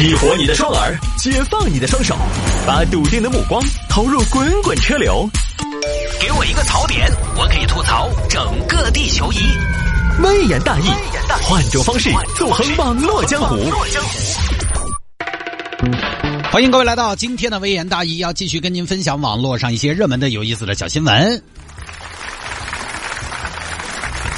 激活你的双耳，解放你的双手，把笃定的目光投入滚滚车流。给我一个槽点，我可以吐槽整个地球仪。微言大义，换种方式纵横网络江湖。欢迎各位来到今天的微言大义，要继续跟您分享网络上一些热门的、有意思的小新闻。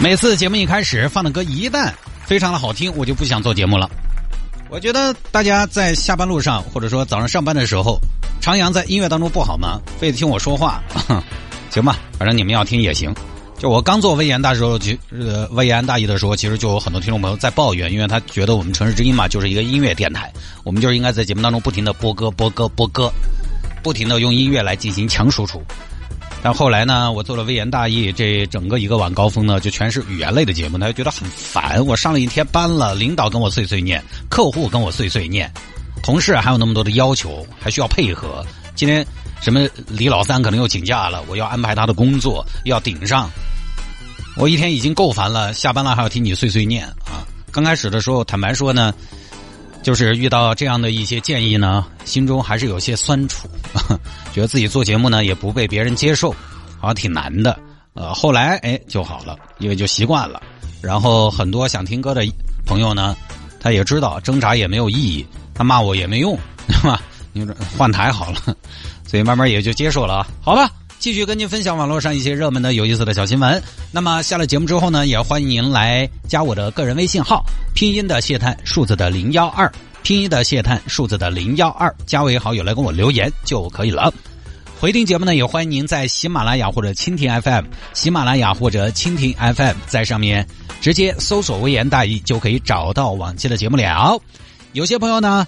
每次节目一开始放的歌一旦非常的好听，我就不想做节目了。我觉得大家在下班路上，或者说早上上班的时候，徜徉在音乐当中不好吗？非得听我说话，行吧，反正你们要听也行。就我刚做微言大时候，其呃微言大义的时候，其实就有很多听众朋友在抱怨，因为他觉得我们城市之音嘛就是一个音乐电台，我们就是应该在节目当中不停的播歌、播歌、播歌，不停的用音乐来进行强输出。但后来呢，我做了微言大义，这整个一个晚高峰呢，就全是语言类的节目，他就觉得很烦。我上了一天班了，领导跟我碎碎念，客户跟我碎碎念，同事还有那么多的要求，还需要配合。今天什么李老三可能又请假了，我要安排他的工作，要顶上。我一天已经够烦了，下班了还要听你碎碎念啊！刚开始的时候，坦白说呢，就是遇到这样的一些建议呢，心中还是有些酸楚，觉得自己做节目呢也不被别人接受，好像挺难的。呃，后来哎就好了，因为就习惯了。然后很多想听歌的朋友呢，他也知道挣扎也没有意义，他骂我也没用，对吧？你说换台好了，所以慢慢也就接受了，好吧。继续跟您分享网络上一些热门的、有意思的小新闻。那么下了节目之后呢，也欢迎您来加我的个人微信号，拼音的谢探，数字的零幺二，拼音的谢探，数字的零幺二，加为好友来跟我留言就可以了。回听节目呢，也欢迎您在喜马拉雅或者蜻蜓 FM、喜马拉雅或者蜻蜓 FM 在上面直接搜索“微言大义”就可以找到往期的节目了。有些朋友呢，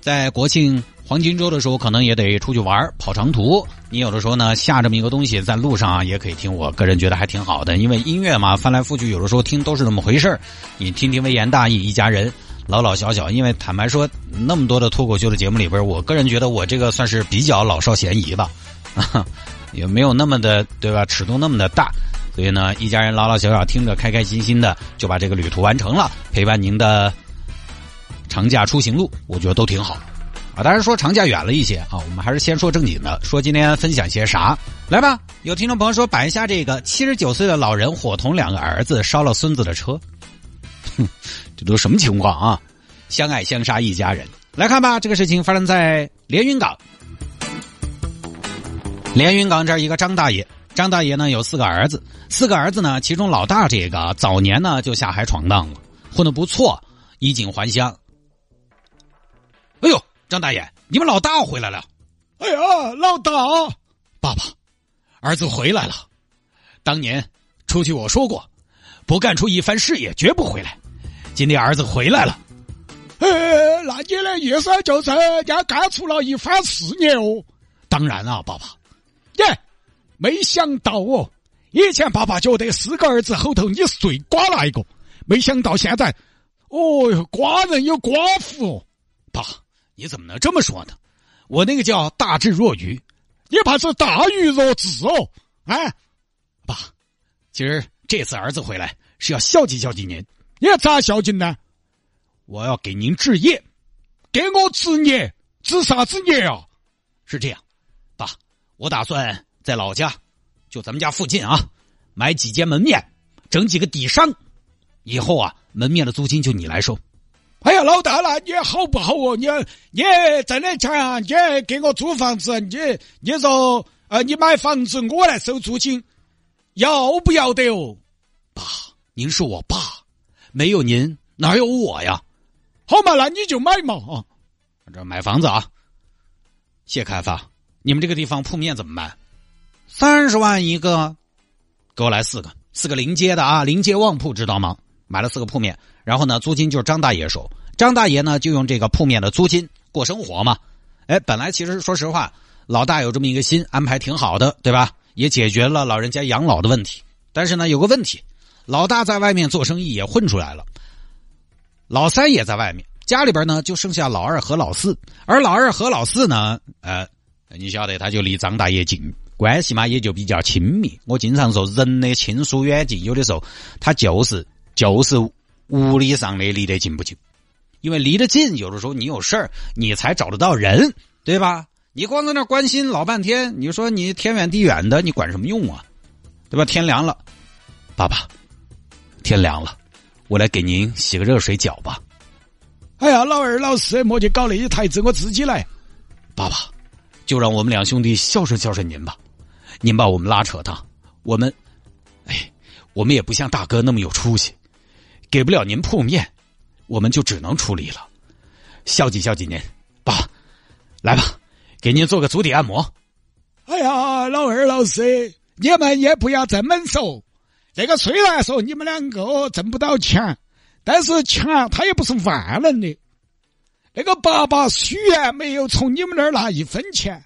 在国庆。黄金周的时候，可能也得出去玩跑长途。你有的时候呢，下这么一个东西，在路上啊，也可以听。我个人觉得还挺好的，因为音乐嘛，翻来覆去，有的时候听都是那么回事。你听听微言大义，一家人老老小小。因为坦白说，那么多的脱口秀的节目里边，我个人觉得我这个算是比较老少咸宜吧，啊 也没有那么的对吧？尺度那么的大，所以呢，一家人老老小小听着，开开心心的就把这个旅途完成了，陪伴您的长假出行路，我觉得都挺好。啊，当然说长假远了一些啊，我们还是先说正经的，说今天分享些啥？来吧，有听众朋友说摆一下这个七十九岁的老人伙同两个儿子烧了孙子的车，哼，这都什么情况啊？相爱相杀一家人，来看吧，这个事情发生在连云港。连云港这儿一个张大爷，张大爷呢有四个儿子，四个儿子呢，其中老大这个早年呢就下海闯荡了，混得不错，衣锦还乡。张大爷，你们老大回来了！哎呀，老大，爸爸，儿子回来了。当年出去我说过，不干出一番事业绝不回来。今天儿子回来了。哎，那你的意思就是人家干出了一番事业哦？当然啊，爸爸。耶，没想到哦，以前爸爸觉得四个儿子后头你是最瓜那一个，没想到现在，哦哟，寡人有寡妇，爸。你怎么能这么说呢？我那个叫大智若愚，你怕是大愚若智哦！哎，爸，今儿这次儿子回来是要孝敬孝敬您。你咋孝敬呢？我要给您置业，给我置业，置啥子业啊？是这样，爸，我打算在老家，就咱们家附近啊，买几间门面，整几个底商，以后啊，门面的租金就你来收。哎呀，老大那，你好不好哦？你你真的强，你给我租房子，你你说呃，你买房子我来收租金，要不要得哦？爸，您是我爸，没有您哪有我呀？好嘛，那你就买嘛啊！这买房子啊，谢开发，你们这个地方铺面怎么卖？三十万一个，给我来四个，四个临街的啊，临街旺铺知道吗？买了四个铺面。然后呢，租金就是张大爷收。张大爷呢，就用这个铺面的租金过生活嘛。哎，本来其实说实话，老大有这么一个心安排挺好的，对吧？也解决了老人家养老的问题。但是呢，有个问题，老大在外面做生意也混出来了，老三也在外面，家里边呢就剩下老二和老四。而老二和老四呢，呃，你晓得他就离张大爷近，关系嘛也就比较亲密。我经常说，人的亲疏远近，有的时候他就是就是。物理上的离得近不近？因为离得近，有的时候你有事儿，你才找得到人，对吧？你光在那关心老半天，你说你天远地远的，你管什么用啊？对吧？天凉了，爸爸，天凉了，我来给您洗个热水脚吧。哎呀，老二老四，莫去搞那些台子，我自己来。爸爸，就让我们两兄弟孝顺孝顺您吧。您把我们拉扯大，我们，哎，我们也不像大哥那么有出息，给不了您铺面，我们就只能出力了。孝敬孝敬您，爸，来吧，给您做个足底按摩。哎呀，老二老师，你们也不要这么说。这个虽然说你们两个挣不到钱。但是钱他也不是万能的，那个爸爸虽然没有从你们那儿拿一分钱，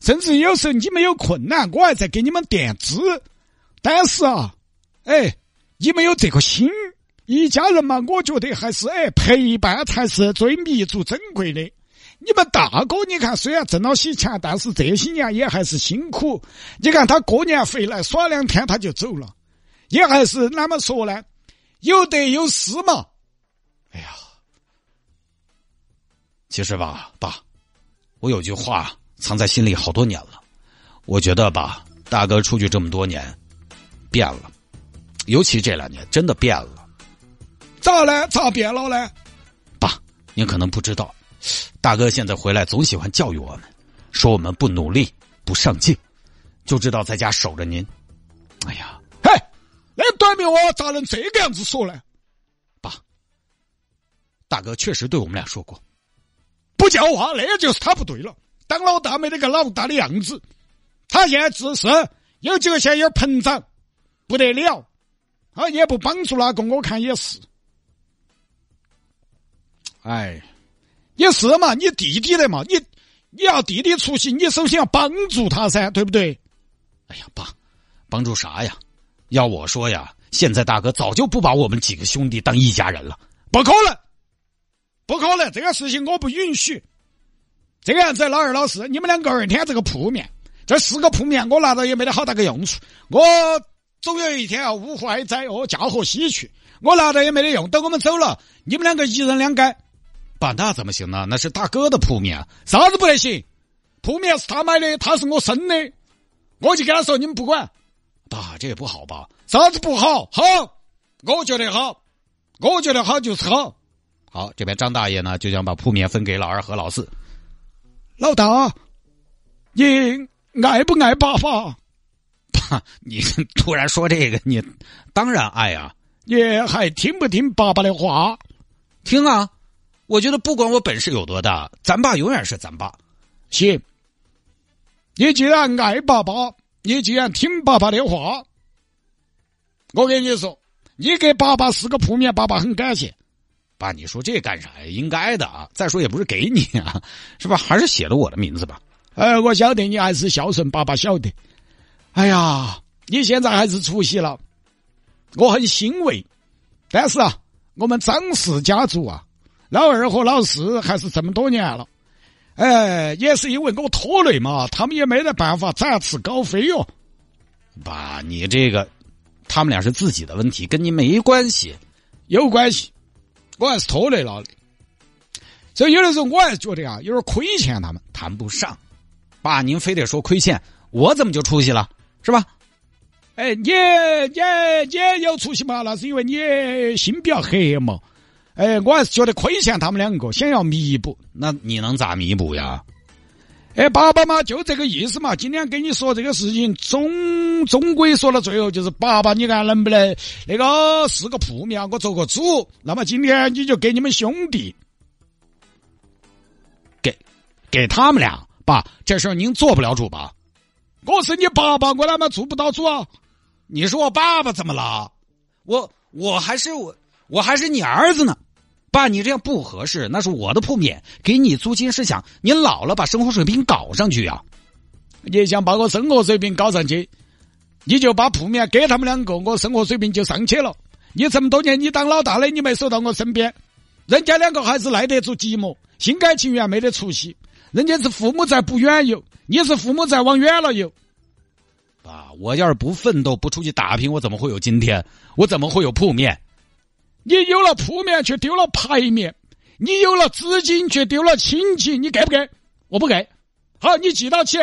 甚至有时候你们有困难，我还在给你们垫资，但是啊，哎，你们有这个心，一家人嘛，我觉得还是哎陪伴才是最弥足珍贵的。你们大哥，你看虽然挣了些钱，但是这些年也还是辛苦。你看他过年回来耍两天他就走了，也还是哪么说呢？有得有失嘛？哎呀，其实吧，爸，我有句话藏在心里好多年了。我觉得吧，大哥出去这么多年，变了，尤其这两年真的变了。咋了？咋变了呢？爸，您可能不知道，大哥现在回来总喜欢教育我们，说我们不努力、不上进，就知道在家守着您。哎呀。嘿那短命娃咋能这个样子说呢？爸，大哥确实对我们俩说过，不叫话，那就是他不对了。当老大没那个老大的样子，他现在自私，有几个钱有点膨胀，不得了，啊，也不帮助那个，我看也是。哎，也是嘛，你弟弟的嘛，你你要弟弟出息，你首先要帮助他噻，对不对？哎呀，爸，帮助啥呀？要我说呀，现在大哥早就不把我们几个兄弟当一家人了，不可能，不可能，这个事情我不允许。这个样子，老二老四，你们两个二天这个铺面，这四个铺面我拿到也没得好大个用处。我总有一天要，五怀哉哦，驾鹤西去，我拿到也没得用。等我们走了，你们两个一人两间，爸，那怎么行呢？那是大哥的铺面，啥子不得行？铺面是他买的，他是我生的，我就跟他说，你们不管。爸，这也不好吧？啥子不好？好，我觉得好，我觉得好就是好。好，这边张大爷呢，就想把铺面分给老二和老四。老大，你爱不爱爸爸？爸，你突然说这个，你当然爱啊。你还听不听爸爸的话？听啊！我觉得不管我本事有多大，咱爸永远是咱爸。行，你既然爱爸爸。你既然听爸爸的话，我跟你说，你给爸爸四个铺面，爸爸很感谢。爸，你说这干啥呀？应该的啊！再说也不是给你啊，是吧？还是写了我的名字吧。哎，我晓得你还是孝顺，爸爸晓得。哎呀，你现在还是出息了，我很欣慰。但是啊，我们张氏家族啊，老二和老四还是这么多年了。哎，也是因为我拖累嘛，他们也没得办法展翅高飞哟。爸，你这个，他们俩是自己的问题，跟你没关系。有关系，我还是拖累了的。所以有的时候我还是觉得啊，有点亏欠他们，谈不上。爸，您非得说亏欠，我怎么就出息了？是吧？哎，你你你有出息嘛？那是因为你心比较黑嘛。哎，我还是觉得亏欠他们两个，想要弥补。那你能咋弥补呀？哎，爸爸嘛，就这个意思嘛。今天跟你说这个事情，终终归说到最后，就是爸爸，你看能不能那个四个铺面，我做个主。那么今天你就给你们兄弟，给给他们俩。爸，这事儿您做不了主吧？我是你爸爸，我他妈做不到主啊！你是我爸爸，怎么了？我我还是我。我还是你儿子呢，爸，你这样不合适。那是我的铺面，给你租金是想你老了把生活水平搞上去呀。你想把我生活水平搞上去，你就把铺面给他们两个，我生活水平就上去了。你这么多年你当老大的，你没守到我身边，人家两个还是耐得住寂寞，心甘情愿没得出息。人家是父母在不远游，你是父母在往远了游。爸，我要是不奋斗不出去打拼，我怎么会有今天？我怎么会有铺面？你有了铺面，却丢了牌面，你有了资金却丢了亲戚，你给不给？我不给。好，你记到起，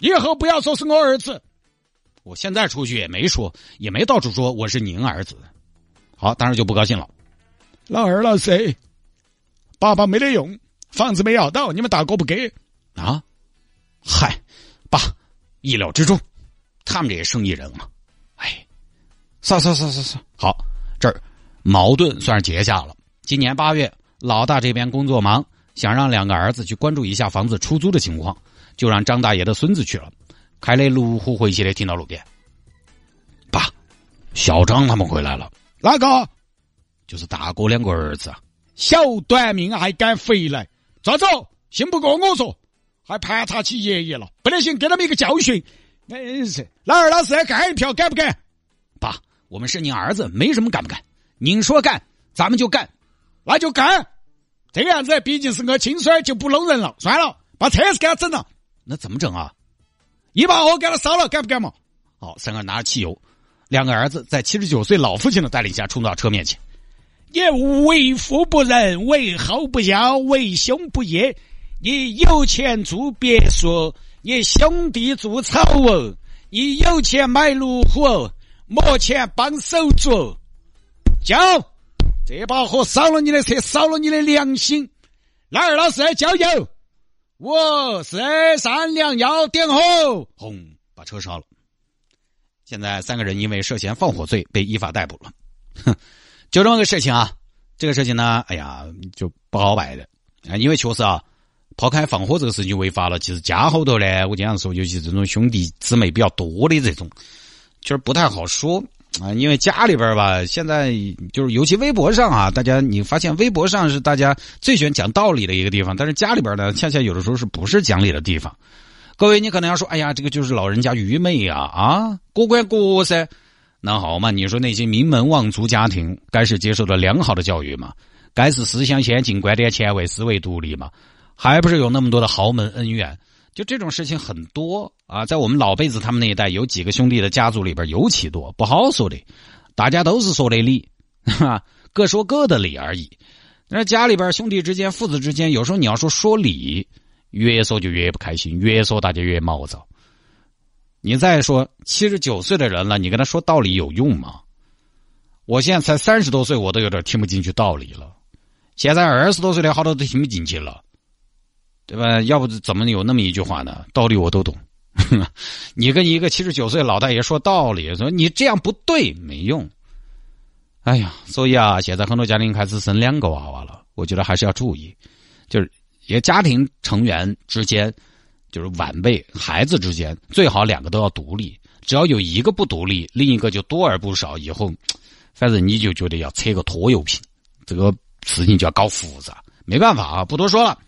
以后不要说是我儿子。我现在出去也没说，也没到处说我是您儿子。好，当时就不高兴了。老二、老三，爸爸没得用，房子没要到，你们大哥不给啊？嗨，爸，意料之中，他们这些生意人嘛。哎，算算算算算，好，矛盾算是结下了。今年八月，老大这边工作忙，想让两个儿子去关注一下房子出租的情况，就让张大爷的孙子去了，开的路虎回去的，停到路边。爸，小张他们回来了。哪个？就是大哥两个儿子。小短命还敢回来？抓走！信不过我说，还盘查起爷爷了，不得行，给他们一个教训。哎是，老二老四干一票，敢不敢？爸，我们是您儿子，没什么敢不敢。您说干，咱们就干。那就干，这个样子毕竟是我亲孙儿，就不弄人了。算了，把车子给他整了。那怎么整啊？一把火给他烧了，干不干嘛？好，三个人拿着汽油，两个儿子在七十九岁老父亲的带领下冲到车面前。你为富不仁，为后不孝，为兄不义。你有钱住别墅，你兄弟住草屋。你有钱买路虎，没钱帮手足。交。这把火烧了你的车，烧了你的良心。老二、老四加油！五、四、三、两，幺点火！轰，把车烧了。现在三个人因为涉嫌放火罪被依法逮捕了。哼，就这么个事情啊。这个事情呢，哎呀，就不好办的啊。因为确实啊，抛开放火这个事情违法了，其实家后头呢，我经常说，尤其这种兄弟姊妹比较多的这种，其实不太好说。啊，因为家里边吧，现在就是尤其微博上啊，大家你发现微博上是大家最喜欢讲道理的一个地方，但是家里边呢，恰恰有的时候是不是讲理的地方。各位，你可能要说，哎呀，这个就是老人家愚昧呀，啊，过关过噻。那好嘛，你说那些名门望族家庭，该是接受了良好的教育嘛？该是思想先进、观点前卫、思维独立嘛？还不是有那么多的豪门恩怨？就这种事情很多啊，在我们老辈子他们那一代，有几个兄弟的家族里边尤其多，不好说的。大家都是说的理，哈，各说各的理而已。那家里边兄弟之间、父子之间，有时候你要说说理，越说就越不开心，越说大家越毛躁。你再说七十九岁的人了，你跟他说道理有用吗？我现在才三十多岁，我都有点听不进去道理了。现在二十多岁的好多都听不进去了。对吧？要不怎么有那么一句话呢？道理我都懂。你跟一个七十九岁老大爷说道理，说你这样不对，没用。哎呀，所以啊，现在很多家庭开始生两个娃娃了，我觉得还是要注意，就是一个家庭成员之间，就是晚辈孩子之间，最好两个都要独立。只要有一个不独立，另一个就多而不少。以后，反正你就觉得要扯个拖油瓶，这个事情就要搞复杂。没办法啊，不多说了。